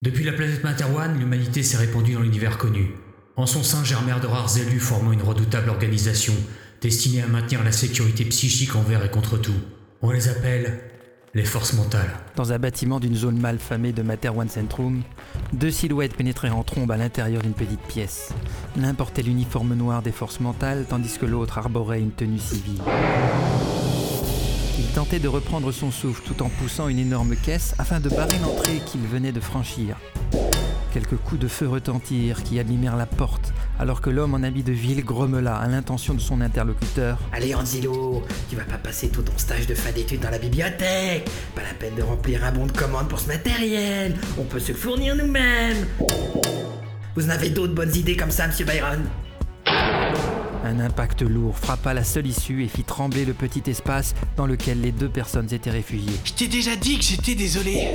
Depuis la planète Materwan, l'humanité s'est répandue dans l'univers connu. En son sein germèrent de rares élus formant une redoutable organisation destinée à maintenir la sécurité psychique envers et contre tout. On les appelle les forces mentales. Dans un bâtiment d'une zone mal famée de Materwan Centrum, deux silhouettes pénétraient en trombe à l'intérieur d'une petite pièce. L'un portait l'uniforme noir des forces mentales, tandis que l'autre arborait une tenue civile. Il tentait de reprendre son souffle tout en poussant une énorme caisse afin de barrer l'entrée qu'il venait de franchir. Quelques coups de feu retentirent qui abîmèrent la porte, alors que l'homme en habit de ville grommela à l'intention de son interlocuteur. Allez Anzilo, tu vas pas passer tout ton stage de fin d'études dans la bibliothèque. Pas la peine de remplir un bon de commande pour ce matériel. On peut se fournir nous-mêmes. Vous en avez d'autres bonnes idées comme ça, monsieur Byron? Un impact lourd frappa la seule issue et fit trembler le petit espace dans lequel les deux personnes étaient réfugiées. Je t'ai déjà dit que j'étais désolé.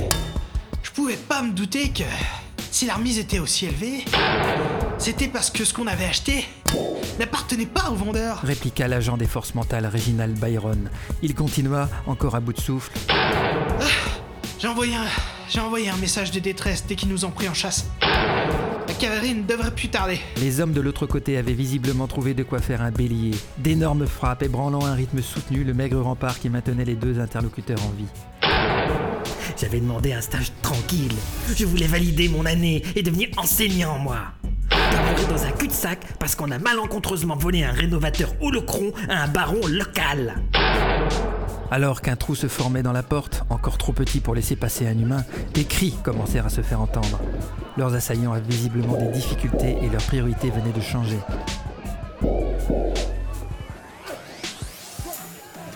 Je pouvais pas me douter que si la remise était aussi élevée, c'était parce que ce qu'on avait acheté n'appartenait pas au vendeur. Répliqua l'agent des forces mentales Reginald Byron. Il continua, encore à bout de souffle. J'ai envoyé un, j'ai envoyé un message de détresse dès qu'ils nous ont pris en chasse. La cavalerie ne devrait plus tarder. Les hommes de l'autre côté avaient visiblement trouvé de quoi faire un bélier. D'énormes frappes ébranlant un rythme soutenu le maigre rempart qui maintenait les deux interlocuteurs en vie. J'avais demandé un stage tranquille. Je voulais valider mon année et devenir enseignant, moi. Mourir dans un cul-de-sac parce qu'on a malencontreusement volé un rénovateur holocron à un baron local. Alors qu'un trou se formait dans la porte, encore trop petit pour laisser passer un humain, des cris commencèrent à se faire entendre. Leurs assaillants avaient visiblement des difficultés et leur priorité venait de changer.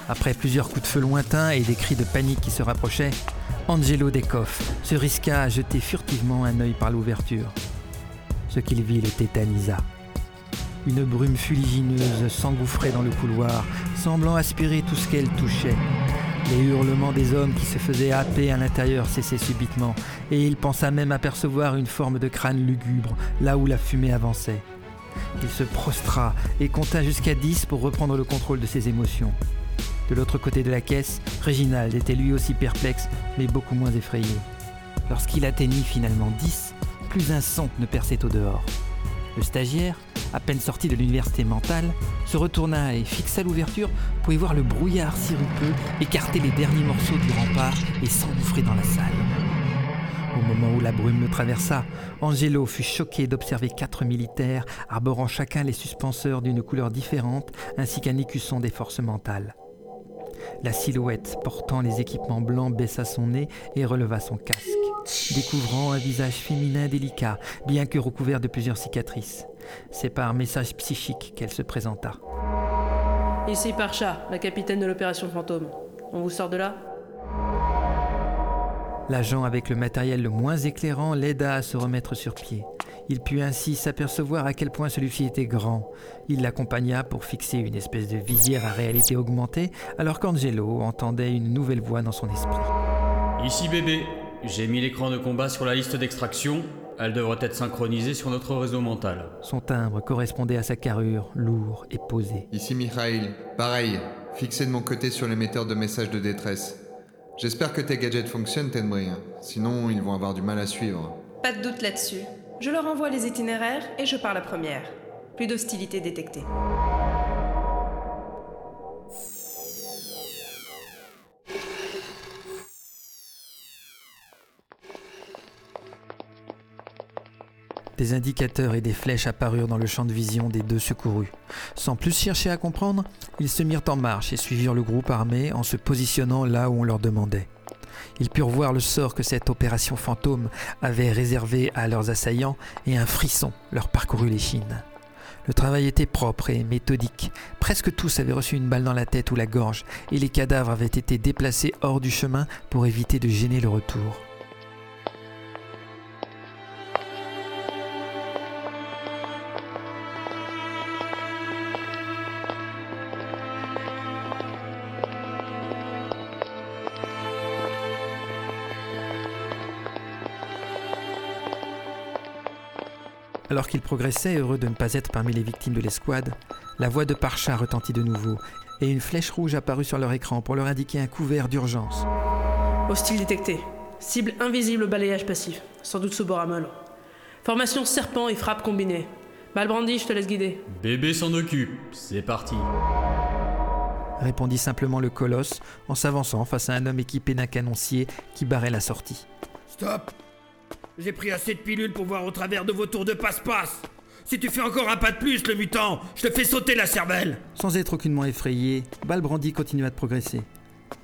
Après plusieurs coups de feu lointains et des cris de panique qui se rapprochaient, Angelo Decoff se risqua à jeter furtivement un œil par l'ouverture. Ce qu'il vit le tétanisa. Une brume fuligineuse s'engouffrait dans le couloir, semblant aspirer tout ce qu'elle touchait. Les hurlements des hommes qui se faisaient happer à l'intérieur cessaient subitement, et il pensa même apercevoir une forme de crâne lugubre, là où la fumée avançait. Il se prostra et compta jusqu'à dix pour reprendre le contrôle de ses émotions. De l'autre côté de la caisse, Réginald était lui aussi perplexe, mais beaucoup moins effrayé. Lorsqu'il atteignit finalement 10, plus un son ne perçait au dehors. Le stagiaire, à peine sorti de l'université mentale, se retourna et fixa l'ouverture pour y voir le brouillard sirupeux écarter les derniers morceaux du rempart et s'engouffrer dans la salle. Au moment où la brume le traversa, Angelo fut choqué d'observer quatre militaires arborant chacun les suspenseurs d'une couleur différente ainsi qu'un écusson des forces mentales. La silhouette portant les équipements blancs baissa son nez et releva son casque, découvrant un visage féminin délicat, bien que recouvert de plusieurs cicatrices. C'est par message psychique qu'elle se présenta. Ici Parcha, la capitaine de l'opération Fantôme. On vous sort de là? L'agent avec le matériel le moins éclairant l'aida à se remettre sur pied. Il put ainsi s'apercevoir à quel point celui-ci était grand. Il l'accompagna pour fixer une espèce de visière à réalité augmentée, alors qu'Angelo entendait une nouvelle voix dans son esprit. Ici bébé, j'ai mis l'écran de combat sur la liste d'extraction. Elle devrait être synchronisée sur notre réseau mental. Son timbre correspondait à sa carrure, lourd et posé. Ici Mikhail, pareil, fixé de mon côté sur l'émetteur de messages de détresse. J'espère que tes gadgets fonctionnent, Tenbri, sinon ils vont avoir du mal à suivre. Pas de doute là-dessus. Je leur envoie les itinéraires et je pars la première. Plus d'hostilité détectée. Des indicateurs et des flèches apparurent dans le champ de vision des deux secourus. Sans plus chercher à comprendre, ils se mirent en marche et suivirent le groupe armé en se positionnant là où on leur demandait. Ils purent voir le sort que cette opération fantôme avait réservé à leurs assaillants et un frisson leur parcourut l'échine. Le travail était propre et méthodique. Presque tous avaient reçu une balle dans la tête ou la gorge et les cadavres avaient été déplacés hors du chemin pour éviter de gêner le retour. Alors qu'il progressait, heureux de ne pas être parmi les victimes de l'escouade, la voix de Parcha retentit de nouveau, et une flèche rouge apparut sur leur écran pour leur indiquer un couvert d'urgence. Hostile détecté. Cible invisible au balayage passif. Sans doute sous Boramol. Formation serpent et frappe combinée. Balbrandi, je te laisse guider. Bébé s'en occupe. C'est parti. Répondit simplement le colosse en s'avançant face à un homme équipé d'un canoncier qui barrait la sortie. Stop J'ai pris assez de pilules pour voir au travers de vos tours de passe-passe Si tu fais encore un pas de plus, le mutant, je te fais sauter la cervelle Sans être aucunement effrayé, Balbrandi continua de progresser.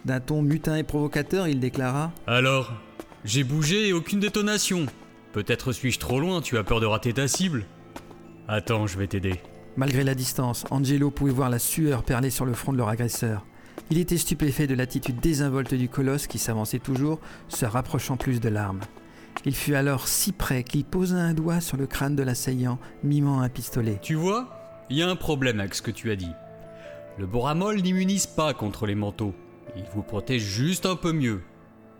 D'un ton mutin et provocateur, il déclara Alors J'ai bougé et aucune détonation. Peut-être suis-je trop loin, tu as peur de rater ta cible Attends, je vais t'aider. Malgré la distance, Angelo pouvait voir la sueur perler sur le front de leur agresseur. Il était stupéfait de l'attitude désinvolte du colosse qui s'avançait toujours, se rapprochant plus de l'arme. Il fut alors si près qu'il posa un doigt sur le crâne de l'assaillant, mimant un pistolet. Tu vois Il y a un problème avec ce que tu as dit. Le boramol n'immunise pas contre les manteaux. Il vous protège juste un peu mieux.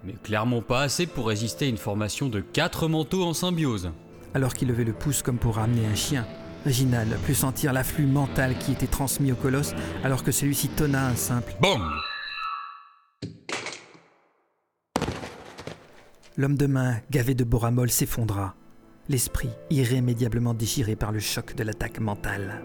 Mais clairement pas assez pour résister à une formation de 4 manteaux en symbiose. Alors qu'il levait le pouce comme pour ramener un chien, Reginald put sentir l'afflux mental qui était transmis au colosse alors que celui-ci tonna un simple BOM L'homme de main, gavé de boramol, s'effondra, l'esprit irrémédiablement déchiré par le choc de l'attaque mentale.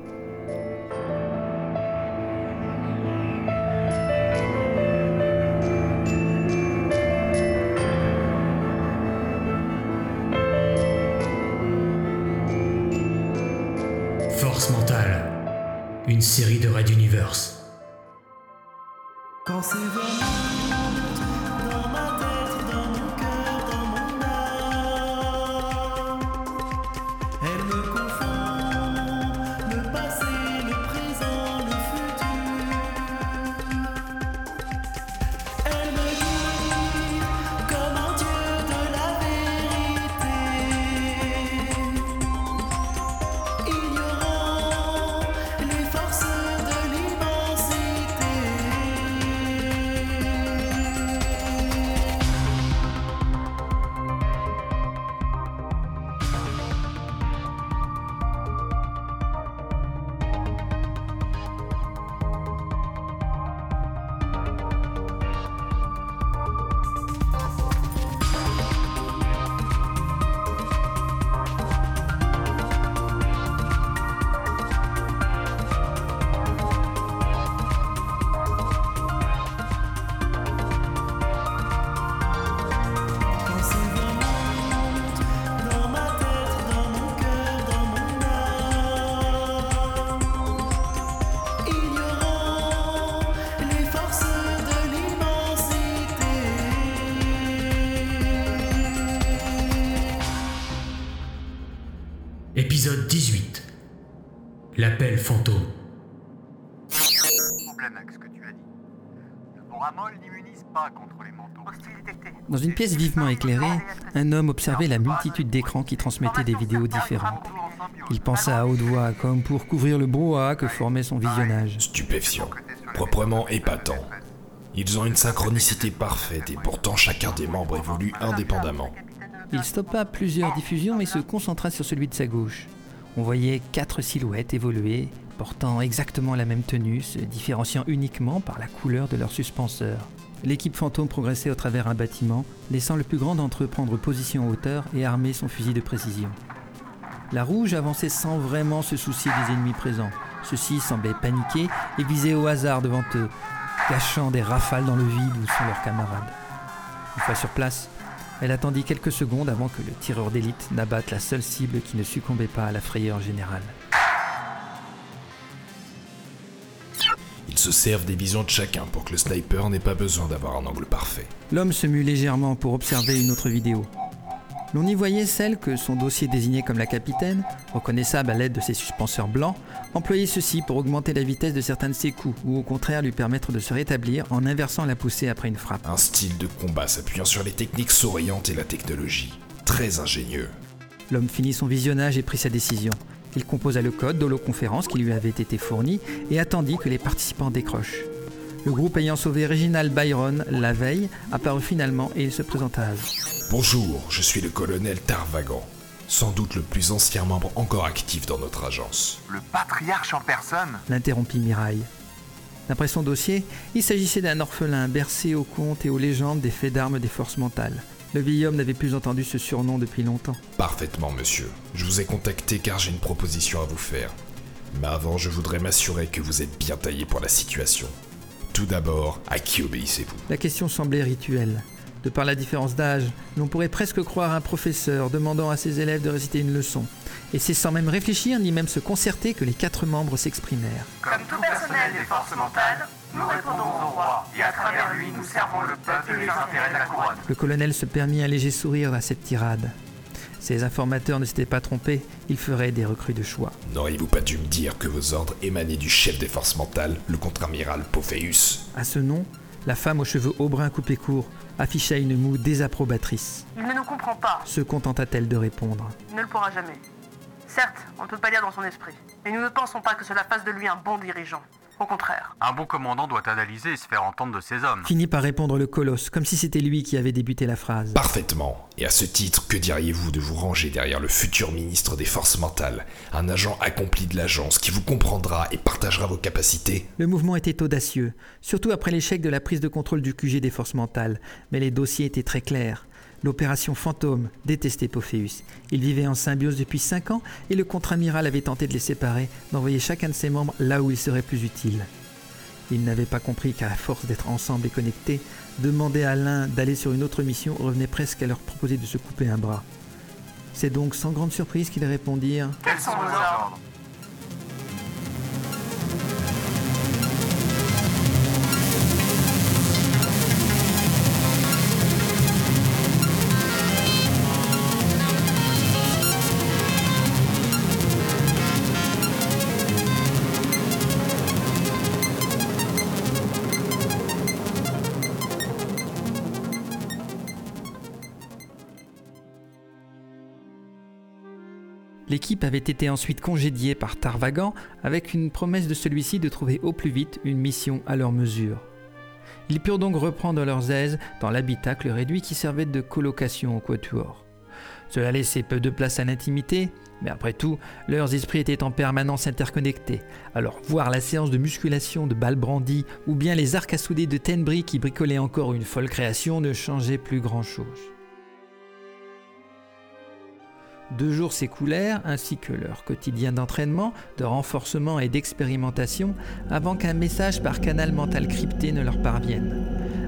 L'appel fantôme. problème avec ce que tu as dit. Le boramol n'immunise pas contre les manteaux. Hostile détecté. Dans une pièce vivement éclairée, un homme observait la multitude d'écrans qui transmettaient des vidéos différentes. Il pensa à haute voix, comme pour couvrir le brouhaha que formait son visionnage. Stupéfiant. Proprement épatant. Ils ont une synchronicité parfaite et pourtant chacun des membres évolue indépendamment. Il stoppa plusieurs diffusions et se concentra sur celui de sa gauche. On voyait quatre silhouettes évoluer, portant exactement la même tenue, se différenciant uniquement par la couleur de leur suspenseur. L'équipe fantôme progressait au travers un bâtiment, laissant le plus grand d'entre eux prendre position en hauteur et armer son fusil de précision. La rouge avançait sans vraiment se soucier des ennemis présents. Ceux-ci semblaient paniqués et visaient au hasard devant eux, cachant des rafales dans le vide où sont leurs camarades. Une fois sur place, elle attendit quelques secondes avant que le tireur d'élite n'abatte la seule cible qui ne succombait pas à la frayeur générale. Ils se servent des visions de chacun pour que le sniper n'ait pas besoin d'avoir un angle parfait. L'homme se mut légèrement pour observer une autre vidéo. L'on y voyait celle que son dossier désignait comme la capitaine, reconnaissable à l'aide de ses suspenseurs blancs, employer ceci pour augmenter la vitesse de certains de ses coups, ou au contraire lui permettre de se rétablir en inversant la poussée après une frappe. Un style de combat s'appuyant sur les techniques souriantes et la technologie. Très ingénieux. L'homme finit son visionnage et prit sa décision. Il composa le code d'holoconférence qui lui avait été fourni et attendit que les participants décrochent. Le groupe ayant sauvé Reginald Byron la veille apparut finalement et il se présenta à eux. Bonjour, je suis le colonel Tarvagan. Sans doute le plus ancien membre encore actif dans notre agence. Le patriarche en personne L'interrompit Miraille. D'après son dossier, il s'agissait d'un orphelin bercé aux contes et aux légendes des faits d'armes des forces mentales. Le vieil homme n'avait plus entendu ce surnom depuis longtemps. Parfaitement, monsieur. Je vous ai contacté car j'ai une proposition à vous faire. Mais avant, je voudrais m'assurer que vous êtes bien taillé pour la situation. Tout d'abord, à qui obéissez-vous La question semblait rituelle. De par la différence d'âge, l'on pourrait presque croire un professeur demandant à ses élèves de réciter une leçon. Et c'est sans même réfléchir ni même se concerter que les quatre membres s'exprimèrent. Comme tout personnel des forces mentales, nous répondons au roi et à travers lui nous servons le peuple et les intérêts de la couronne. Le colonel se permit un léger sourire à cette tirade. Ces informateurs ne s'étaient pas trompés, ils feraient des recrues de choix. N'auriez-vous pas dû me dire que vos ordres émanaient du chef des forces mentales, le contre-amiral Pophéus? À ce nom, la femme aux cheveux au brun coupés courts afficha une moue désapprobatrice. Il ne nous comprend pas. Se contenta-t-elle de répondre Il ne le pourra jamais. Certes, on ne peut pas lire dans son esprit, mais nous ne pensons pas que cela fasse de lui un bon dirigeant. Au contraire. Un bon commandant doit analyser et se faire entendre de ses hommes. Finit par répondre le colosse, comme si c'était lui qui avait débuté la phrase. Parfaitement. Et à ce titre, que diriez-vous de vous ranger derrière le futur ministre des Forces Mentales, un agent accompli de l'agence qui vous comprendra et partagera vos capacités? Le mouvement était audacieux, surtout après l'échec de la prise de contrôle du QG des forces mentales, mais les dossiers étaient très clairs. L'opération Fantôme détestait Pophéus. Ils vivaient en symbiose depuis 5 ans et le contre-amiral avait tenté de les séparer, d'envoyer chacun de ses membres là où il serait plus utile. Ils n'avaient pas compris qu'à force d'être ensemble et connectés, demander à l'un d'aller sur une autre mission revenait presque à leur proposer de se couper un bras. C'est donc sans grande surprise qu'ils répondirent Quels sont vos ordres L'équipe avait été ensuite congédiée par Tarvagan avec une promesse de celui-ci de trouver au plus vite une mission à leur mesure. Ils purent donc reprendre leurs aises dans l'habitacle réduit qui servait de colocation au quatuor. Cela laissait peu de place à l'intimité, mais après tout, leurs esprits étaient en permanence interconnectés. Alors voir la séance de musculation de Balbrandi ou bien les arcs à souder de Tenbri qui bricolaient encore une folle création ne changeait plus grand-chose. Deux jours s'écoulèrent, ainsi que leur quotidien d'entraînement, de renforcement et d'expérimentation, avant qu'un message par canal mental crypté ne leur parvienne.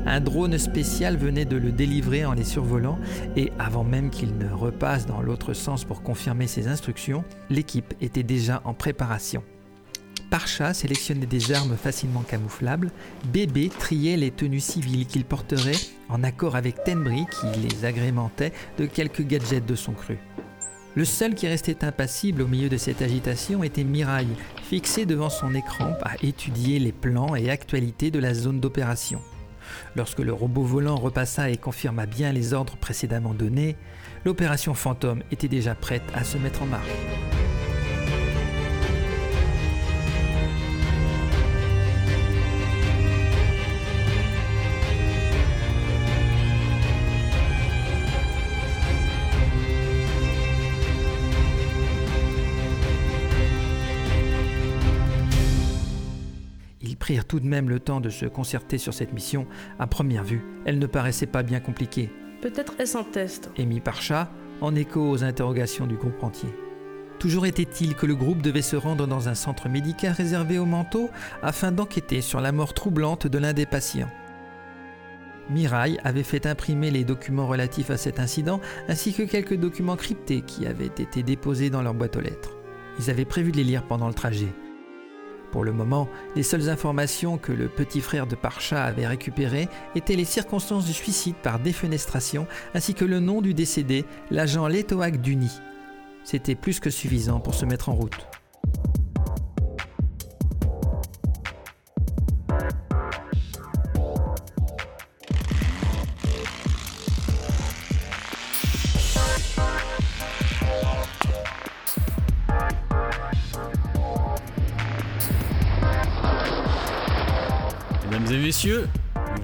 Un drone spécial venait de le délivrer en les survolant, et avant même qu'il ne repasse dans l'autre sens pour confirmer ses instructions, l'équipe était déjà en préparation. Parcha sélectionnait des armes facilement camouflables, Bébé triait les tenues civiles qu'il porterait en accord avec Tenbri qui les agrémentait de quelques gadgets de son cru. Le seul qui restait impassible au milieu de cette agitation était Mirail, fixé devant son écran à étudier les plans et actualités de la zone d'opération. Lorsque le robot volant repassa et confirma bien les ordres précédemment donnés, l'opération Fantôme était déjà prête à se mettre en marche. Prirent tout de même le temps de se concerter sur cette mission. À première vue, elle ne paraissait pas bien compliquée, Peut-être est-ce un test. émis par chat en écho aux interrogations du groupe entier. Toujours était-il que le groupe devait se rendre dans un centre médical réservé aux manteaux afin d'enquêter sur la mort troublante de l'un des patients. Mirail avait fait imprimer les documents relatifs à cet incident ainsi que quelques documents cryptés qui avaient été déposés dans leur boîte aux lettres. Ils avaient prévu de les lire pendant le trajet. Pour le moment, les seules informations que le petit frère de Parcha avait récupérées étaient les circonstances du suicide par défenestration ainsi que le nom du décédé, l'agent Letoak Duni. C'était plus que suffisant pour se mettre en route.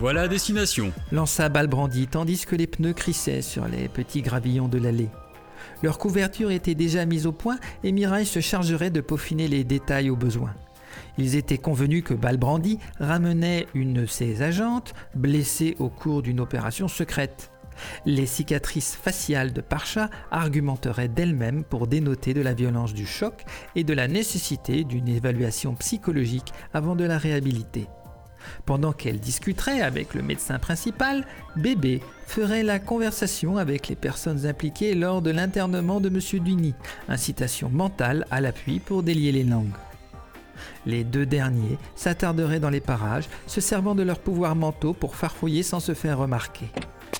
Voilà à destination. lança Balbrandi tandis que les pneus crissaient sur les petits gravillons de l'allée. Leur couverture était déjà mise au point et Mirai se chargerait de peaufiner les détails au besoin. Ils étaient convenus que Balbrandi ramenait une de ses agentes, blessée au cours d'une opération secrète. Les cicatrices faciales de Parcha argumenteraient d'elles-mêmes pour dénoter de la violence du choc et de la nécessité d'une évaluation psychologique avant de la réhabiliter. Pendant qu'elle discuterait avec le médecin principal, Bébé ferait la conversation avec les personnes impliquées lors de l'internement de M. Duny, incitation mentale à l'appui pour délier les langues. Les deux derniers s'attarderaient dans les parages, se servant de leurs pouvoirs mentaux pour farfouiller sans se faire remarquer.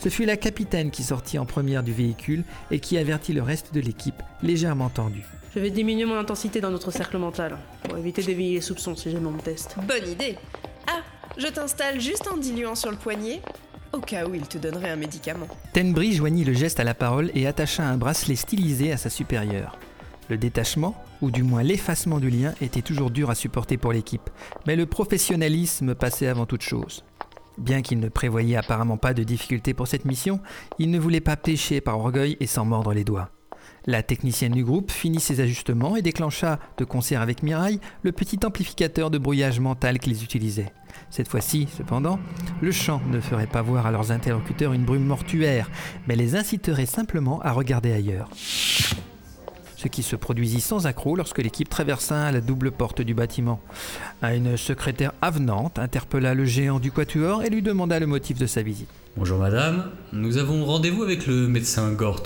Ce fut la capitaine qui sortit en première du véhicule et qui avertit le reste de l'équipe, légèrement tendue. Je vais diminuer mon intensité dans notre cercle mental, pour éviter d'éveiller les soupçons si jamais on me teste. Bonne idée. Je t'installe juste un diluant sur le poignet, au cas où il te donnerait un médicament. Tenbri joignit le geste à la parole et attacha un bracelet stylisé à sa supérieure. Le détachement, ou du moins l'effacement du lien, était toujours dur à supporter pour l'équipe, mais le professionnalisme passait avant toute chose. Bien qu'il ne prévoyait apparemment pas de difficulté pour cette mission, il ne voulait pas pécher par orgueil et s'en mordre les doigts. La technicienne du groupe finit ses ajustements et déclencha, de concert avec Mirail, le petit amplificateur de brouillage mental qu'ils utilisaient. Cette fois-ci, cependant, le chant ne ferait pas voir à leurs interlocuteurs une brume mortuaire, mais les inciterait simplement à regarder ailleurs. Ce qui se produisit sans accroc lorsque l'équipe traversa la double porte du bâtiment. Une secrétaire avenante interpella le géant du quatuor et lui demanda le motif de sa visite. Bonjour madame, nous avons rendez-vous avec le médecin Gort.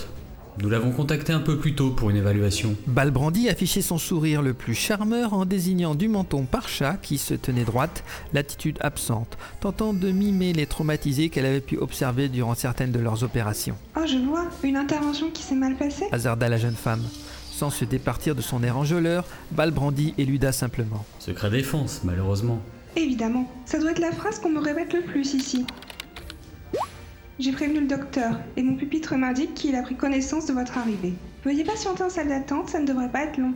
Nous l'avons contacté un peu plus tôt pour une évaluation. Balbrandi affichait son sourire le plus charmeur en désignant du menton Parcha qui se tenait droite, l'attitude absente, tentant de mimer les traumatisés qu'elle avait pu observer durant certaines de leurs opérations. Oh, je vois, une intervention qui s'est mal passée Hasarda la jeune femme. Sans se départir de son air enjôleur, Balbrandi éluda simplement. Secret défense, malheureusement. Évidemment, ça doit être la phrase qu'on me répète le plus ici. J'ai prévenu le docteur et mon pupitre m'indique qu'il a pris connaissance de votre arrivée. Veuillez patienter en salle d'attente, ça ne devrait pas être long.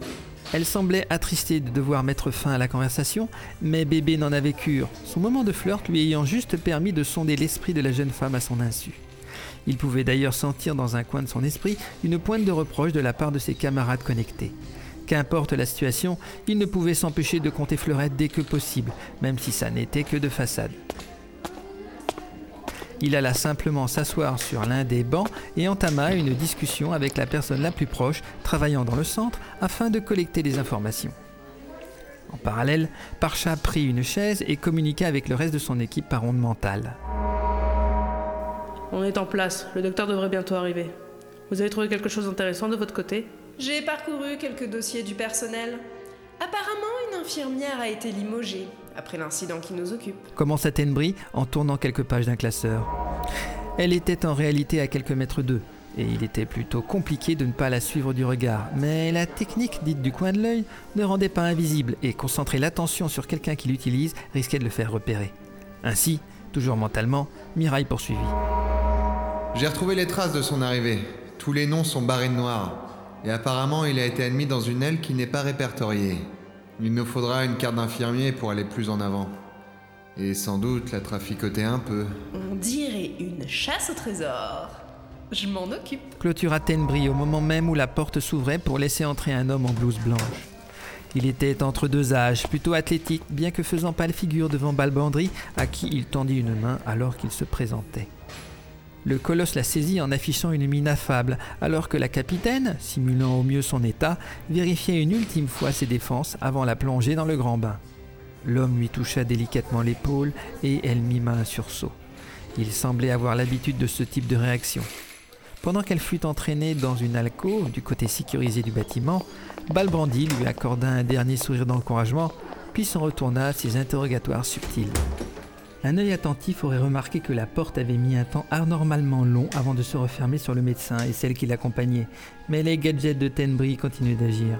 Elle semblait attristée de devoir mettre fin à la conversation, mais bébé n'en avait cure, son moment de flirt lui ayant juste permis de sonder l'esprit de la jeune femme à son insu. Il pouvait d'ailleurs sentir dans un coin de son esprit une pointe de reproche de la part de ses camarades connectés. Qu'importe la situation, il ne pouvait s'empêcher de compter Fleurette dès que possible, même si ça n'était que de façade. Il alla simplement s'asseoir sur l'un des bancs et entama une discussion avec la personne la plus proche, travaillant dans le centre, afin de collecter des informations. En parallèle, Parcha prit une chaise et communiqua avec le reste de son équipe par onde mentale. On est en place, le docteur devrait bientôt arriver. Vous avez trouvé quelque chose d'intéressant de votre côté? J'ai parcouru quelques dossiers du personnel. Apparemment, une infirmière a été limogée après l'incident qui nous occupe. Commença Tenbri en tournant quelques pages d'un classeur. Elle était en réalité à quelques mètres d'eux, et il était plutôt compliqué de ne pas la suivre du regard. Mais la technique dite du coin de l'œil ne rendait pas invisible, et concentrer l'attention sur quelqu'un qui l'utilise risquait de le faire repérer. Ainsi, toujours mentalement, Mirail poursuivit. J'ai retrouvé les traces de son arrivée. Tous les noms sont barrés de noir. Et apparemment, il a été admis dans une aile qui n'est pas répertoriée. Il nous faudra une carte d'infirmier pour aller plus en avant. Et sans doute la traficoter un peu. On dirait une chasse au trésor. Je m'en occupe. Clôtura Tenbri au moment même où la porte s'ouvrait pour laisser entrer un homme en blouse blanche. Il était entre deux âges, plutôt athlétique, bien que faisant pâle figure devant Balbandry, à qui il tendit une main alors qu'il se présentait. Le colosse la saisit en affichant une mine affable, alors que la capitaine, simulant au mieux son état, vérifiait une ultime fois ses défenses avant la plongée dans le grand bain. L'homme lui toucha délicatement l'épaule et elle mima un sursaut. Il semblait avoir l'habitude de ce type de réaction. Pendant qu'elle fut entraînée dans une alcôve du côté sécurisé du bâtiment, Balbrandi lui accorda un dernier sourire d'encouragement, puis s'en retourna à ses interrogatoires subtils. Un œil attentif aurait remarqué que la porte avait mis un temps anormalement long avant de se refermer sur le médecin et celle qui l'accompagnait, mais les gadgets de Tenbri continuaient d'agir.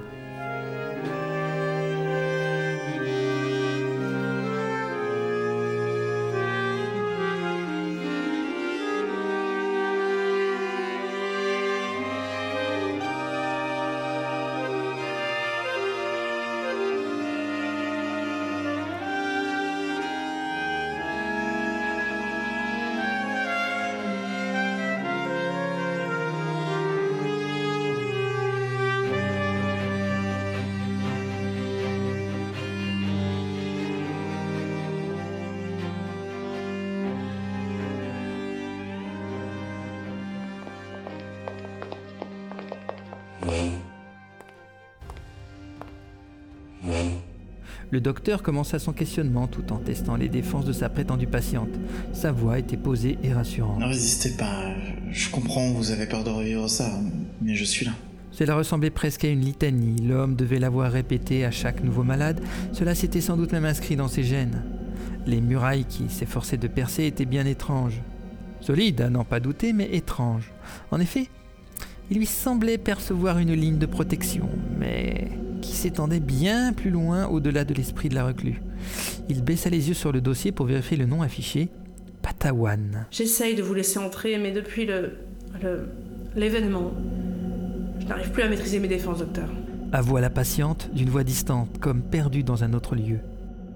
Le docteur commença son questionnement tout en testant les défenses de sa prétendue patiente. Sa voix était posée et rassurante. Ne résistez pas, je comprends, vous avez peur de revivre ça, mais je suis là. Cela ressemblait presque à une litanie. L'homme devait la voir répéter à chaque nouveau malade. Cela s'était sans doute même inscrit dans ses gènes. Les murailles qui s'efforçaient de percer étaient bien étranges. Solides, à n'en pas douter, mais étranges. En effet, il lui semblait percevoir une ligne de protection, mais qui s'étendait bien plus loin au-delà de l'esprit de la reclue. Il baissa les yeux sur le dossier pour vérifier le nom affiché. Patawan. J'essaye de vous laisser entrer, mais depuis le. le. l'événement, je n'arrive plus à maîtriser mes défenses, docteur. Avoua la patiente d'une voix distante, comme perdue dans un autre lieu.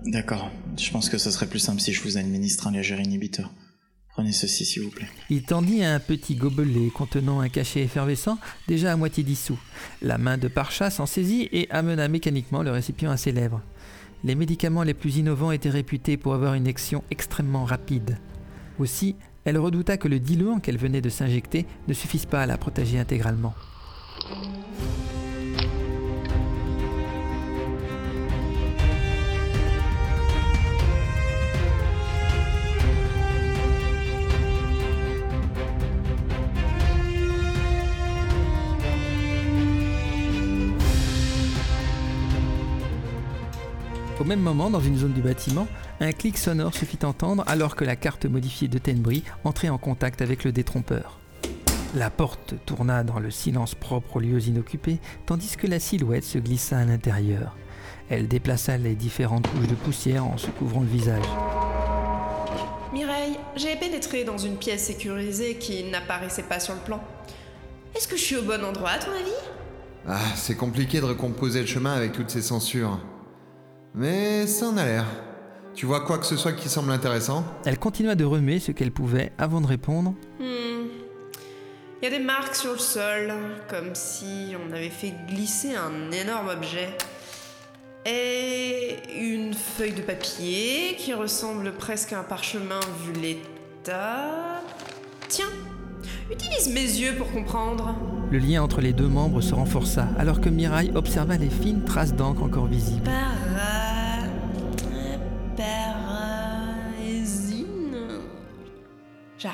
D'accord, je pense que ce serait plus simple si je vous administre un léger inhibiteur. Prenez ceci, s'il vous plaît. Il tendit un petit gobelet contenant un cachet effervescent déjà à moitié dissous. La main de Parcha s'en saisit et amena mécaniquement le récipient à ses lèvres. Les médicaments les plus innovants étaient réputés pour avoir une action extrêmement rapide. Aussi, elle redouta que le diluant qu'elle venait de s'injecter ne suffise pas à la protéger intégralement. Au même moment, dans une zone du bâtiment, un clic sonore se fit entendre alors que la carte modifiée de Tenbury entrait en contact avec le détrompeur. La porte tourna dans le silence propre aux lieux inoccupés, tandis que la silhouette se glissa à l'intérieur. Elle déplaça les différentes couches de poussière en se couvrant le visage. Mireille, j'ai pénétré dans une pièce sécurisée qui n'apparaissait pas sur le plan. Est-ce que je suis au bon endroit, à ton avis? Ah, c'est compliqué de recomposer le chemin avec toutes ces censures. Mais ça en a l'air. Tu vois quoi que ce soit qui semble intéressant? Elle continua de remuer ce qu'elle pouvait avant de répondre. Hmm. Il y a des marques sur le sol, comme si on avait fait glisser un énorme objet. Et une feuille de papier qui ressemble presque à un parchemin vu l'état. Tiens, utilise mes yeux pour comprendre. Le lien entre les deux membres se renforça alors que Miraille observa les fines traces d'encre encore visibles. Para.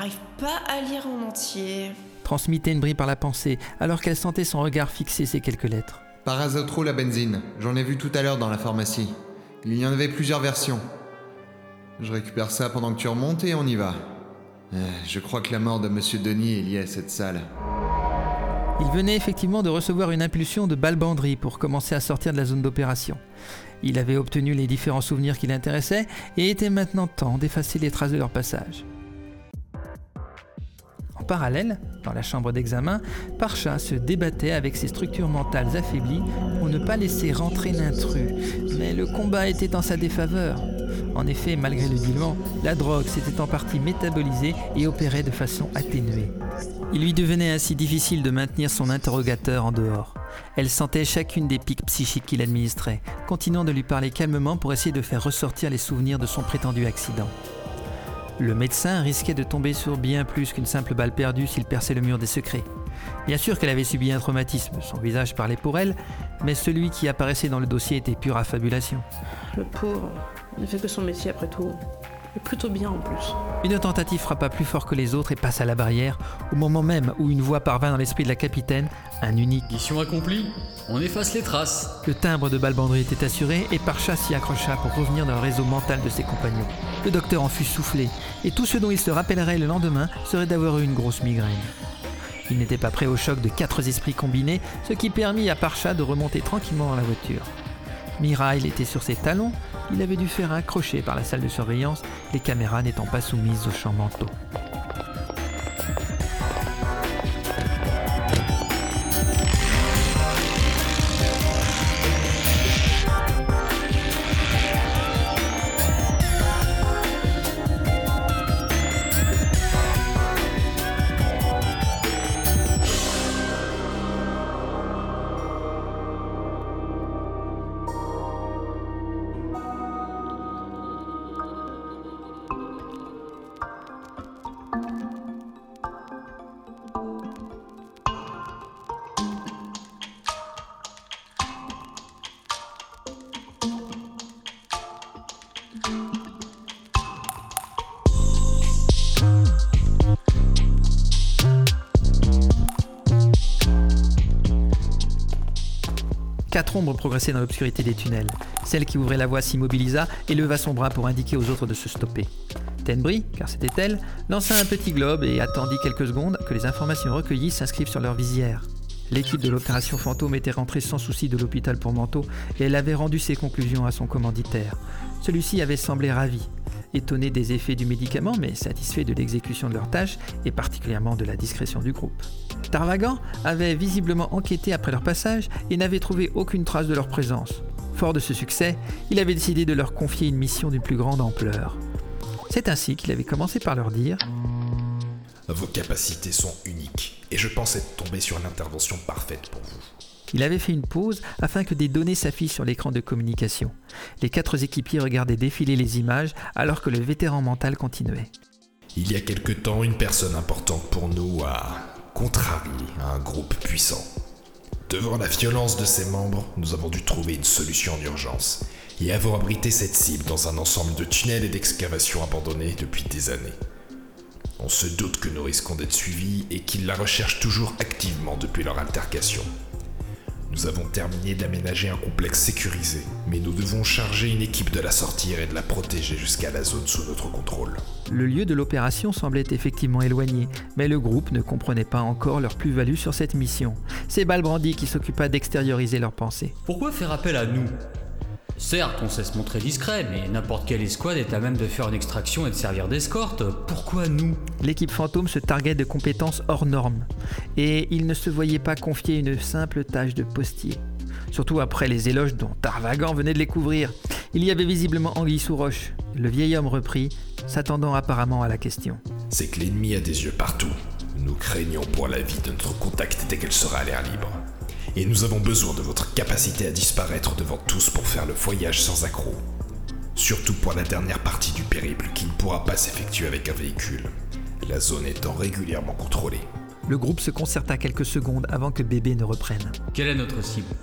J'arrive pas à lire en entier. Transmit Tenbry par la pensée alors qu'elle sentait son regard fixer ces quelques lettres. Parazotro la benzine. J'en ai vu tout à l'heure dans la pharmacie. Il y en avait plusieurs versions. Je récupère ça pendant que tu remontes et on y va. Euh, Je crois que la mort de Monsieur Denis est liée à cette salle. Il venait effectivement de recevoir une impulsion de balbanderie pour commencer à sortir de la zone d'opération. Il avait obtenu les différents souvenirs qui l'intéressaient et était maintenant temps d'effacer les traces de leur passage. Parallèle, dans la chambre d'examen, Parcha se débattait avec ses structures mentales affaiblies pour ne pas laisser rentrer l'intrus. Mais le combat était en sa défaveur. En effet, malgré le diluant, la drogue s'était en partie métabolisée et opérait de façon atténuée. Il lui devenait ainsi difficile de maintenir son interrogateur en dehors. Elle sentait chacune des piques psychiques qu'il administrait, continuant de lui parler calmement pour essayer de faire ressortir les souvenirs de son prétendu accident. Le médecin risquait de tomber sur bien plus qu'une simple balle perdue s'il perçait le mur des secrets. Bien sûr qu'elle avait subi un traumatisme, son visage parlait pour elle, mais celui qui apparaissait dans le dossier était pure affabulation. Le pauvre, ne fait que son métier après tout. Et plutôt bien en plus. Une tentative frappa plus fort que les autres et passa la barrière, au moment même où une voix parvint dans l'esprit de la capitaine, un unique. Mission accomplie, on efface les traces. Le timbre de balbanderie était assuré et Parcha s'y accrocha pour revenir dans le réseau mental de ses compagnons. Le docteur en fut soufflé, et tout ce dont il se rappellerait le lendemain serait d'avoir eu une grosse migraine. Il n'était pas prêt au choc de quatre esprits combinés, ce qui permit à Parcha de remonter tranquillement dans la voiture. Mirail était sur ses talons, il avait dû faire un crochet par la salle de surveillance, les caméras n'étant pas soumises aux champs mentaux. Quatre ombres progressaient dans l'obscurité des tunnels. Celle qui ouvrait la voie s'immobilisa et leva son bras pour indiquer aux autres de se stopper. Tenbri, car c'était elle, lança un petit globe et attendit quelques secondes que les informations recueillies s'inscrivent sur leur visière. L'équipe de l'opération Fantôme était rentrée sans souci de l'hôpital pour Manteau et elle avait rendu ses conclusions à son commanditaire. Celui-ci avait semblé ravi, étonné des effets du médicament mais satisfait de l'exécution de leur tâche et particulièrement de la discrétion du groupe. Tarvagan avait visiblement enquêté après leur passage et n'avait trouvé aucune trace de leur présence. Fort de ce succès, il avait décidé de leur confier une mission d'une plus grande ampleur. C'est ainsi qu'il avait commencé par leur dire Vos capacités sont uniques, et je pense être tombé sur l'intervention parfaite pour vous. Il avait fait une pause afin que des données s'affichent sur l'écran de communication. Les quatre équipiers regardaient défiler les images alors que le vétéran mental continuait. Il y a quelque temps, une personne importante pour nous a contrarié un groupe puissant. Devant la violence de ses membres, nous avons dû trouver une solution en urgence et avons abrité cette cible dans un ensemble de tunnels et d'excavations abandonnés depuis des années. On se doute que nous risquons d'être suivis et qu'ils la recherchent toujours activement depuis leur altercation. Nous avons terminé d'aménager un complexe sécurisé, mais nous devons charger une équipe de la sortir et de la protéger jusqu'à la zone sous notre contrôle. Le lieu de l'opération semblait effectivement éloigné, mais le groupe ne comprenait pas encore leur plus-value sur cette mission. C'est Balbrandi qui s'occupa d'extérioriser leurs pensées. Pourquoi faire appel à nous? Certes, on sait se montrer discret, mais n'importe quelle escouade est à même de faire une extraction et de servir d'escorte. Pourquoi nous? L'équipe fantôme se targuait de compétences hors normes, et il ne se voyait pas confier une simple tâche de postier. Surtout après les éloges dont Tarvagan venait de les couvrir. Il y avait visiblement anguille sous roche. Le vieil homme reprit, s'attendant apparemment à la question. C'est que l'ennemi a des yeux partout. Nous craignons pour la vie de notre contact dès qu'elle sera à l'air libre. Et nous avons besoin de votre capacité à disparaître devant tous pour faire le voyage sans accroc. Surtout pour la dernière partie du périple qui ne pourra pas s'effectuer avec un véhicule. La zone étant régulièrement contrôlée. Le groupe se concerta quelques secondes avant que bébé ne reprenne. Quelle est notre cible?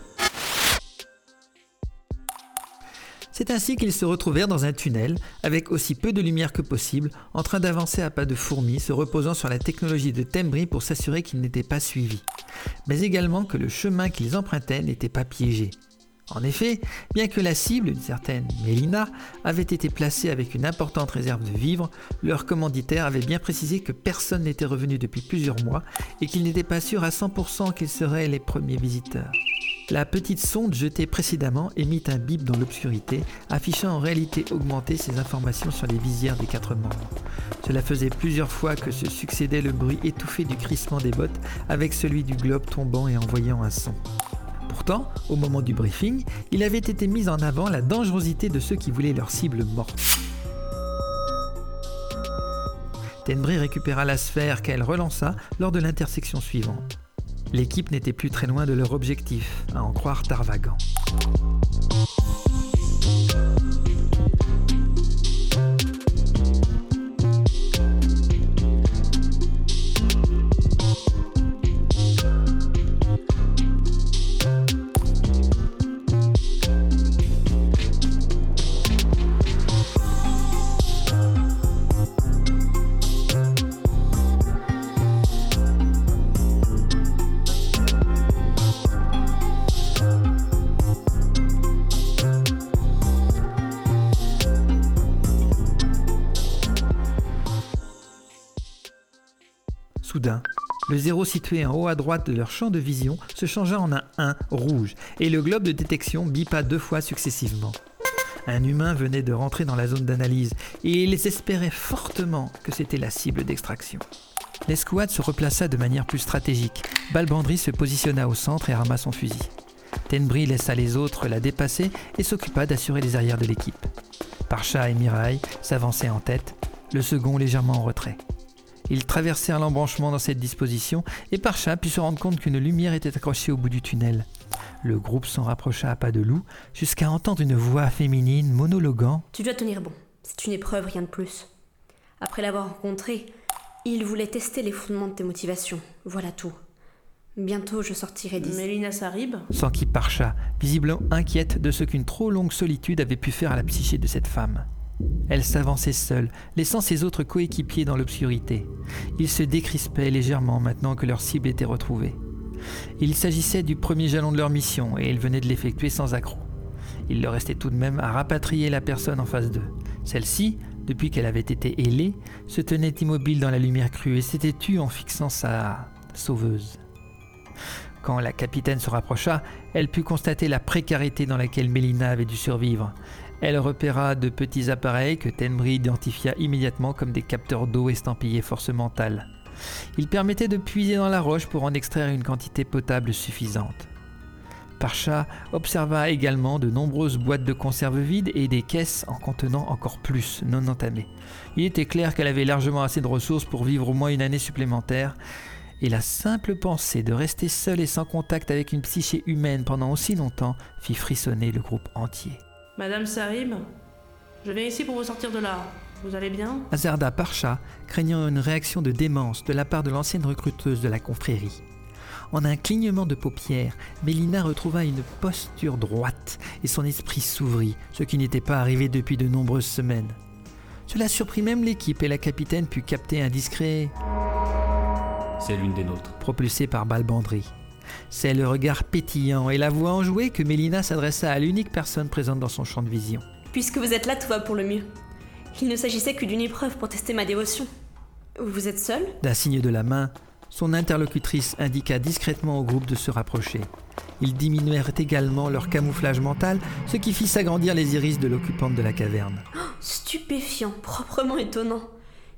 C'est ainsi qu'ils se retrouvèrent dans un tunnel, avec aussi peu de lumière que possible, en train d'avancer à pas de fourmis, se reposant sur la technologie de Tembri pour s'assurer qu'ils n'étaient pas suivis, mais également que le chemin qu'ils empruntaient n'était pas piégé. En effet, bien que la cible, une certaine Mélina, avait été placée avec une importante réserve de vivres, leur commanditaire avait bien précisé que personne n'était revenu depuis plusieurs mois et qu'il n'était pas sûr à 100% qu'ils seraient les premiers visiteurs. La petite sonde jetée précédemment émit un bip dans l'obscurité, affichant en réalité augmentée ces informations sur les visières des quatre membres. Cela faisait plusieurs fois que se succédait le bruit étouffé du crissement des bottes avec celui du globe tombant et envoyant un son. Pourtant, au moment du briefing, il avait été mis en avant la dangerosité de ceux qui voulaient leur cible morte. Tenbri récupéra la sphère qu'elle relança lors de l'intersection suivante. L'équipe n'était plus très loin de leur objectif, à en croire Tarvagan. Le zéro situé en haut à droite de leur champ de vision se changea en un 1 rouge et le globe de détection bipa deux fois successivement. Un humain venait de rentrer dans la zone d'analyse et ils espéraient fortement que c'était la cible d'extraction. L'escouade se replaça de manière plus stratégique. Balbandry se positionna au centre et arma son fusil. Tenbri laissa les autres la dépasser et s'occupa d'assurer les arrières de l'équipe. Parcha et Mirai s'avançaient en tête, le second légèrement en retrait. Ils traversèrent l'embranchement dans cette disposition et Parcha put se rendre compte qu'une lumière était accrochée au bout du tunnel. Le groupe s'en rapprocha à pas de loup jusqu'à entendre une voix féminine monologuant Tu dois tenir bon. C'est une épreuve, rien de plus. Après l'avoir rencontré, il voulait tester les fondements de tes motivations. Voilà tout. Bientôt, je sortirai d'ici. Mélina Sarib s'enquit Parcha, visiblement inquiète de ce qu'une trop longue solitude avait pu faire à la psyché de cette femme. Elle s'avançait seule, laissant ses autres coéquipiers dans l'obscurité. Ils se décrispaient légèrement maintenant que leur cible était retrouvée. Il s'agissait du premier jalon de leur mission et ils venaient de l'effectuer sans accroc. Il leur restait tout de même à rapatrier la personne en face d'eux. Celle-ci, depuis qu'elle avait été ailée, se tenait immobile dans la lumière crue et s'était tue en fixant sa sauveuse. Quand la capitaine se rapprocha, elle put constater la précarité dans laquelle Mélina avait dû survivre. Elle repéra de petits appareils que Tenbry identifia immédiatement comme des capteurs d'eau estampillés force mentale. Ils permettaient de puiser dans la roche pour en extraire une quantité potable suffisante. Parcha observa également de nombreuses boîtes de conserve vides et des caisses en contenant encore plus, non entamées. Il était clair qu'elle avait largement assez de ressources pour vivre au moins une année supplémentaire, et la simple pensée de rester seule et sans contact avec une psyché humaine pendant aussi longtemps fit frissonner le groupe entier. Madame Sarib, je viens ici pour vous sortir de là. Vous allez bien? Azarda Parcha, craignant une réaction de démence de la part de l'ancienne recruteuse de la confrérie. En un clignement de paupières, Mélina retrouva une posture droite et son esprit s'ouvrit, ce qui n'était pas arrivé depuis de nombreuses semaines. Cela surprit même l'équipe et la capitaine put capter un discret C'est l'une des nôtres. propulsé par Balbandry. C'est le regard pétillant et la voix enjouée que Mélina s'adressa à l'unique personne présente dans son champ de vision. Puisque vous êtes là, tout va pour le mieux. Il ne s'agissait que d'une épreuve pour tester ma dévotion. Vous êtes seul? D'un signe de la main, son interlocutrice indiqua discrètement au groupe de se rapprocher. Ils diminuèrent également leur camouflage mental, ce qui fit s'agrandir les iris de l'occupante de la caverne. Stupéfiant, proprement étonnant.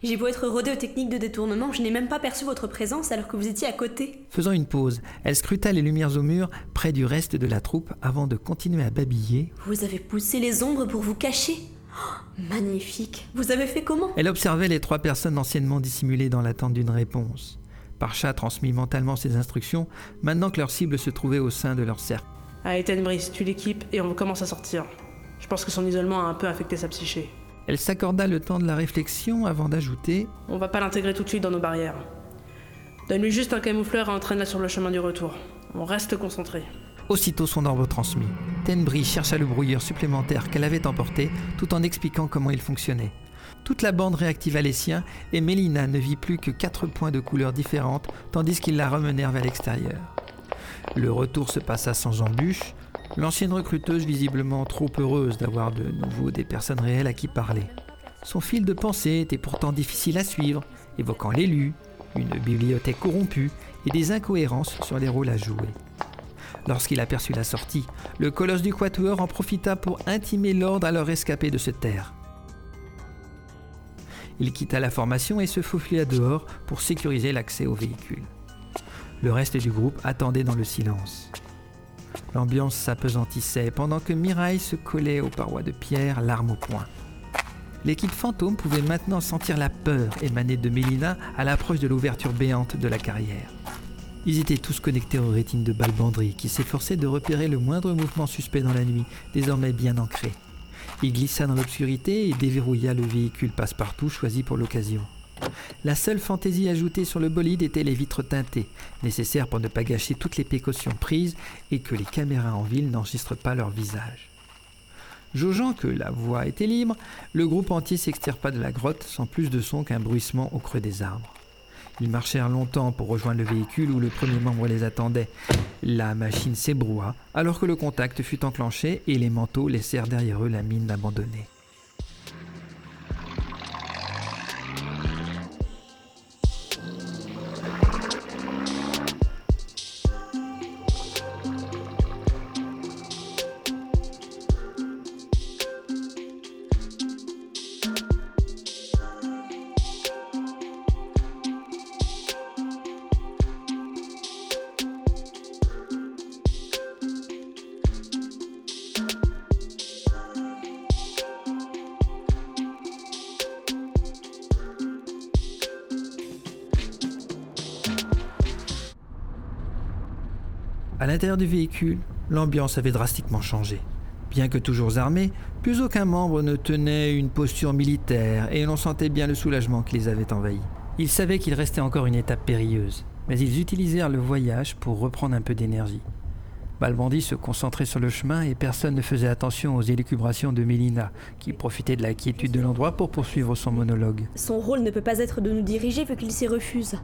J'ai beau être rodé aux techniques de détournement, je n'ai même pas perçu votre présence alors que vous étiez à côté. Faisant une pause, elle scruta les lumières au mur près du reste de la troupe avant de continuer à babiller. Vous avez poussé les ombres pour vous cacher Oh, Magnifique. Vous avez fait comment? Elle observait les trois personnes anciennement dissimulées dans l'attente d'une réponse. Parcha transmit mentalement ses instructions maintenant que leur cible se trouvait au sein de leur cercle. Allez, Tenbris, tu l'équipes et on commence à sortir. Je pense que son isolement a un peu affecté sa psyché. Elle s'accorda le temps de la réflexion avant d'ajouter On va pas l'intégrer tout de suite dans nos barrières. Donne-lui juste un camoufleur et entraîne-la sur le chemin du retour. On reste concentré. Aussitôt son ordre transmis, Tenbri chercha le brouilleur supplémentaire qu'elle avait emporté tout en expliquant comment il fonctionnait. Toute la bande réactiva les siens et Mélina ne vit plus que quatre points de couleurs différentes tandis qu'ils la remenèrent vers l'extérieur. Le retour se passa sans embûche, l'ancienne recruteuse visiblement trop heureuse d'avoir de nouveau des personnes réelles à qui parler. Son fil de pensée était pourtant difficile à suivre, évoquant l'élu, une bibliothèque corrompue et des incohérences sur les rôles à jouer. Lorsqu'il aperçut la sortie, le colosse du Quatuor en profita pour intimer l'ordre à leur rescapé de se taire. Il quitta la formation et se faufila dehors pour sécuriser l'accès au véhicule. Le reste du groupe attendait dans le silence. L'ambiance s'apesantissait pendant que Mirail se collait aux parois de pierre, l'arme au poing. L'équipe fantôme pouvait maintenant sentir la peur émaner de Mélina à l'approche de l'ouverture béante de la carrière. Ils étaient tous connectés aux rétines de Balbandry, qui s'efforçait de repérer le moindre mouvement suspect dans la nuit, désormais bien ancré. Il glissa dans l'obscurité et déverrouilla le véhicule passe-partout choisi pour l'occasion. La seule fantaisie ajoutée sur le bolide était les vitres teintées, nécessaires pour ne pas gâcher toutes les précautions prises et que les caméras en ville n'enregistrent pas leur visage. Jaugeant que la voie était libre, le groupe entier s'extirpa de la grotte sans plus de son qu'un bruissement au creux des arbres. Ils marchèrent longtemps pour rejoindre le véhicule où le premier membre les attendait. La machine s'ébroua alors que le contact fut enclenché et les manteaux laissèrent derrière eux la mine abandonnée. L'intérieur du véhicule, l'ambiance avait drastiquement changé. Bien que toujours armés, plus aucun membre ne tenait une posture militaire et l'on sentait bien le soulagement qui les avait envahis. Ils savaient qu'il restait encore une étape périlleuse, mais ils utilisèrent le voyage pour reprendre un peu d'énergie. Balbandi se concentrait sur le chemin et personne ne faisait attention aux élucubrations de Mélina, qui profitait de la quiétude de l'endroit pour poursuivre son monologue. Son rôle ne peut pas être de nous diriger vu qu'il s'y refuse.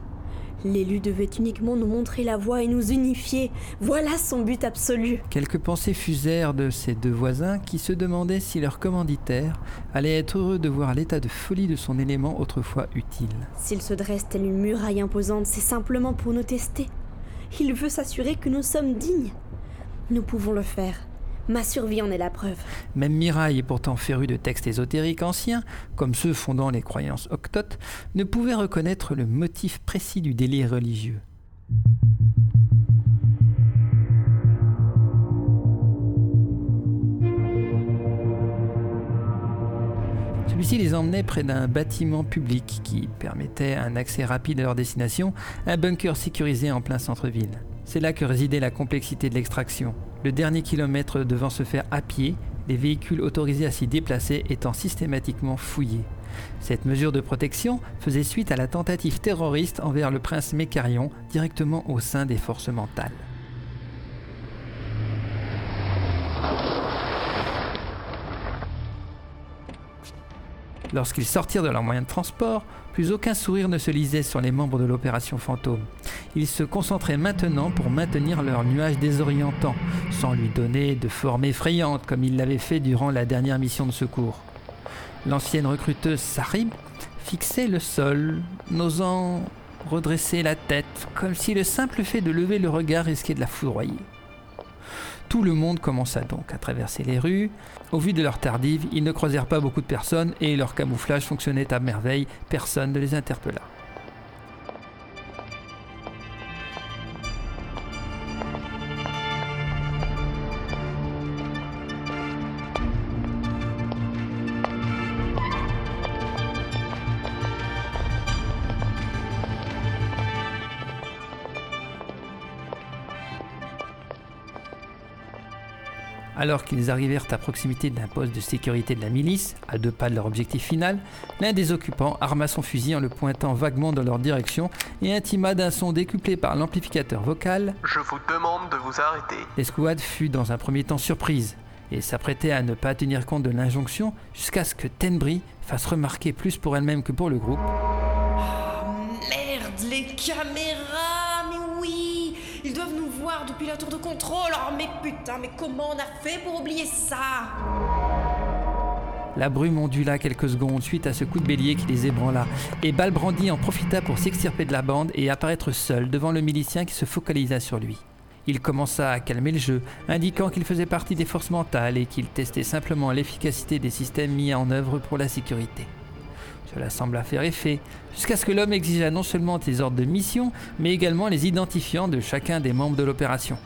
L'élu devait uniquement nous montrer la voie et nous unifier. Voilà son but absolu. Quelques pensées fusèrent de ces deux voisins qui se demandaient si leur commanditaire allait être heureux de voir l'état de folie de son élément autrefois utile. S'il se dresse telle une muraille imposante, c'est simplement pour nous tester. Il veut s'assurer que nous sommes dignes. Nous pouvons le faire. Ma survie en est la preuve. Même Mirail, pourtant féru de textes ésotériques anciens, comme ceux fondant les croyances octotes, ne pouvait reconnaître le motif précis du délire religieux. Celui-ci les emmenait près d'un bâtiment public qui permettait un accès rapide à leur destination, un bunker sécurisé en plein centre-ville. C'est là que résidait la complexité de l'extraction. Le dernier kilomètre devant se faire à pied, les véhicules autorisés à s'y déplacer étant systématiquement fouillés. Cette mesure de protection faisait suite à la tentative terroriste envers le prince Mécarion directement au sein des forces mentales. Lorsqu'ils sortirent de leur moyen de transport, plus aucun sourire ne se lisait sur les membres de l'opération Fantôme. Ils se concentraient maintenant pour maintenir leur nuage désorientant, sans lui donner de forme effrayante comme ils l'avaient fait durant la dernière mission de secours. L'ancienne recruteuse Sarib fixait le sol, n'osant redresser la tête, comme si le simple fait de lever le regard risquait de la foudroyer. Tout le monde commença donc à traverser les rues. Au vu de leur tardive, ils ne croisèrent pas beaucoup de personnes et leur camouflage fonctionnait à merveille, personne ne les interpella. Alors qu'ils arrivèrent à proximité d'un poste de sécurité de la milice, à deux pas de leur objectif final, l'un des occupants arma son fusil en le pointant vaguement dans leur direction et intima d'un son décuplé par l'amplificateur vocal Je vous demande de vous arrêter. L'escouade fut dans un premier temps surprise et s'apprêtait à ne pas tenir compte de l'injonction jusqu'à ce que Tenbri fasse remarquer plus pour elle-même que pour le groupe de contrôle Oh mais putain, mais comment on a fait pour oublier ça? La brume ondula quelques secondes suite à ce coup de bélier qui les ébranla, et Balbrandi en profita pour s'extirper de la bande et apparaître seul devant le milicien qui se focalisa sur lui. Il commença à calmer le jeu, indiquant qu'il faisait partie des forces mentales et qu'il testait simplement l'efficacité des systèmes mis en œuvre pour la sécurité. Cela sembla faire effet, jusqu'à ce que l'homme exigea non seulement des ordres de mission, mais également les identifiants de chacun des membres de l'opération.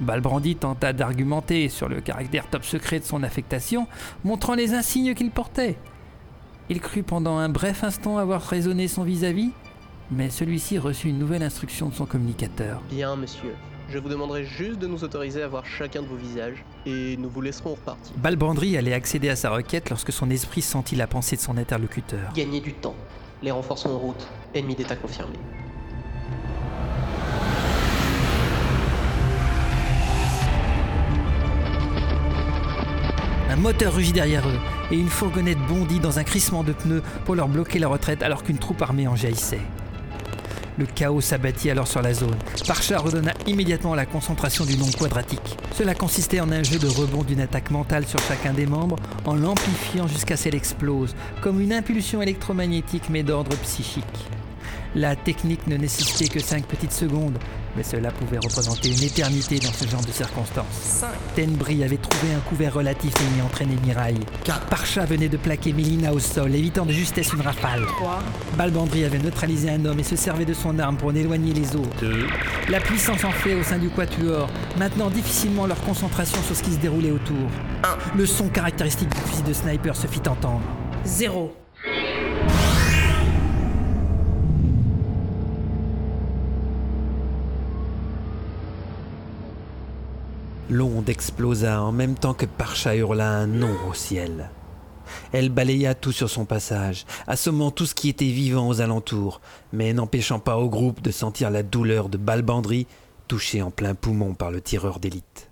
Balbrandi tenta d'argumenter sur le caractère top secret de son affectation, montrant les insignes qu'il portait. Il crut pendant un bref instant avoir raisonné son vis-à-vis, mais celui-ci reçut une nouvelle instruction de son communicateur. Bien, monsieur. Je vous demanderai juste de nous autoriser à voir chacun de vos visages, et nous vous laisserons repartir. Balbrandry allait accéder à sa requête lorsque son esprit sentit la pensée de son interlocuteur. Gagnez du temps. Les renforts sont en route. Ennemi d'état confirmé. Un moteur rugit derrière eux, et une fourgonnette bondit dans un crissement de pneus pour leur bloquer la retraite alors qu'une troupe armée en jaillissait. Le chaos s'abattit alors sur la zone. Parcha redonna immédiatement la concentration du nombre quadratique. Cela consistait en un jeu de rebond d'une attaque mentale sur chacun des membres, en l'amplifiant jusqu'à ce qu'elle explose, comme une impulsion électromagnétique mais d'ordre psychique. La technique ne nécessitait que 5 petites secondes, mais cela pouvait représenter une éternité dans ce genre de circonstances. Tenbri avait trouvé un couvert relatif et y entraîné Mirail. Car Parcha venait de plaquer Mélina au sol, évitant de justesse une rafale. Balbandry avait neutralisé un homme et se servait de son arme pour en éloigner les autres. La puissance enflait au sein du quatuor, maintenant difficilement leur concentration sur ce qui se déroulait autour. Le son caractéristique du fusil de sniper se fit entendre. Zéro. L'onde explosa en même temps que Parcha hurla un nom au ciel. Elle balaya tout sur son passage, assommant tout ce qui était vivant aux alentours, mais n'empêchant pas au groupe de sentir la douleur de Balbandry touché en plein poumon par le tireur d'élite.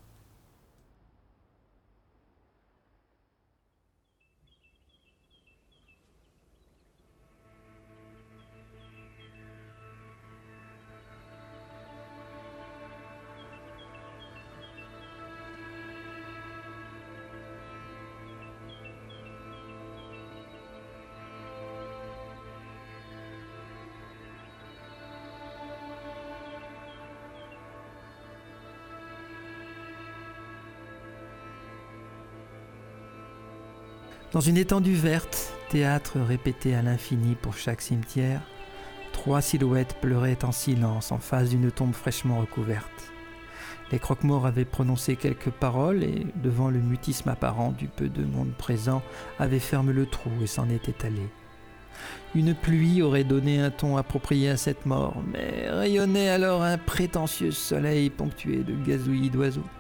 Dans une étendue verte, théâtre répété à l'infini pour chaque cimetière, trois silhouettes pleuraient en silence en face d'une tombe fraîchement recouverte. Les croque-morts avaient prononcé quelques paroles et, devant le mutisme apparent du peu de monde présent, avaient fermé le trou et s'en étaient allés. Une pluie aurait donné un ton approprié à cette mort, mais rayonnait alors un prétentieux soleil ponctué de gazouillis d'oiseaux.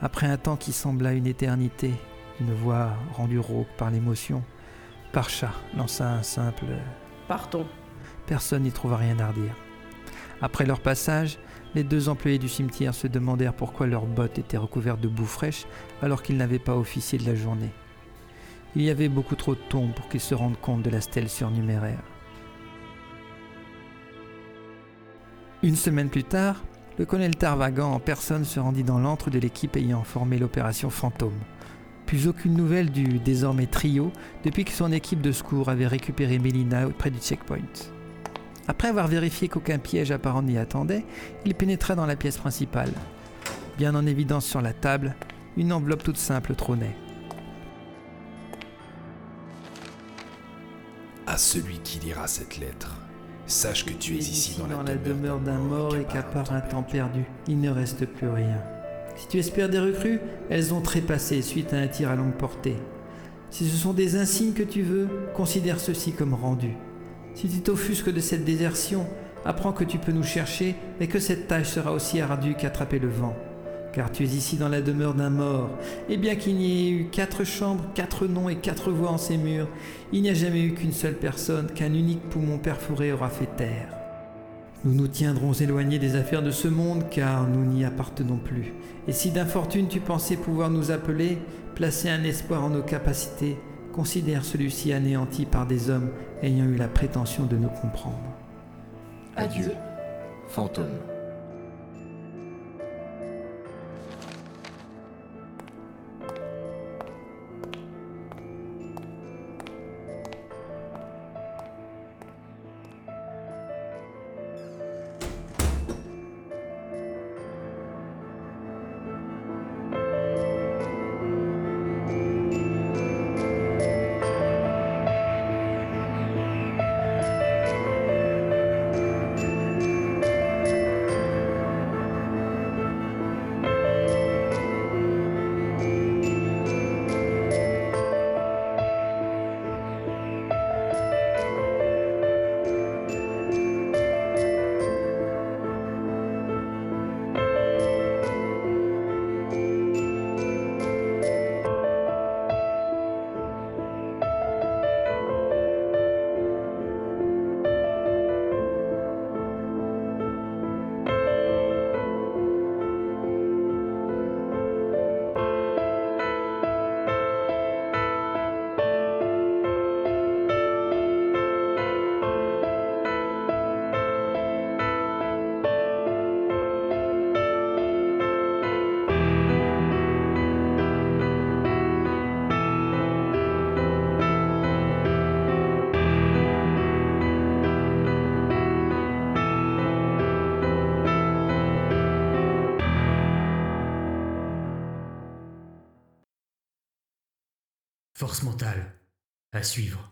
Après un temps qui sembla une éternité, une voix rendue rauque par l'émotion, Parcha lança un simple Partons. Personne n'y trouva rien à redire. Après leur passage, les deux employés du cimetière se demandèrent pourquoi leurs bottes étaient recouvertes de boue fraîche alors qu'ils n'avaient pas officié de la journée. Il y avait beaucoup trop de tombes pour qu'ils se rendent compte de la stèle surnuméraire. Une semaine plus tard, le colonel Tarvagan en personne se rendit dans l'antre de l'équipe ayant formé l'opération Fantôme. Plus aucune nouvelle du désormais trio depuis que son équipe de secours avait récupéré Mélina près du checkpoint. Après avoir vérifié qu'aucun piège apparent n'y attendait, il pénétra dans la pièce principale. Bien en évidence sur la table, une enveloppe toute simple trônait. À celui qui lira cette lettre, sache que tu es ici dans, la demeure d'un mort et qu'à part un temps perdu, il ne reste plus rien. Si tu espères des recrues, elles ont trépassé suite à un tir à longue portée. Si ce sont des insignes que tu veux, considère ceci comme rendu. Si tu t'offusques de cette désertion, apprends que tu peux nous chercher, mais que cette tâche sera aussi ardue qu'attraper le vent. Car tu es ici dans la demeure d'un mort, et bien qu'il n'y ait eu quatre chambres, quatre noms et quatre voix en ces murs, il n'y a jamais eu qu'une seule personne qu'un unique poumon perforé aura fait taire. Nous nous tiendrons éloignés des affaires de ce monde car nous n'y appartenons plus. Et si d'infortune tu pensais pouvoir nous appeler, placer un espoir en nos capacités, considère celui-ci anéanti par des hommes ayant eu la prétention de nous comprendre. Adieu, fantôme. Mentale. À suivre.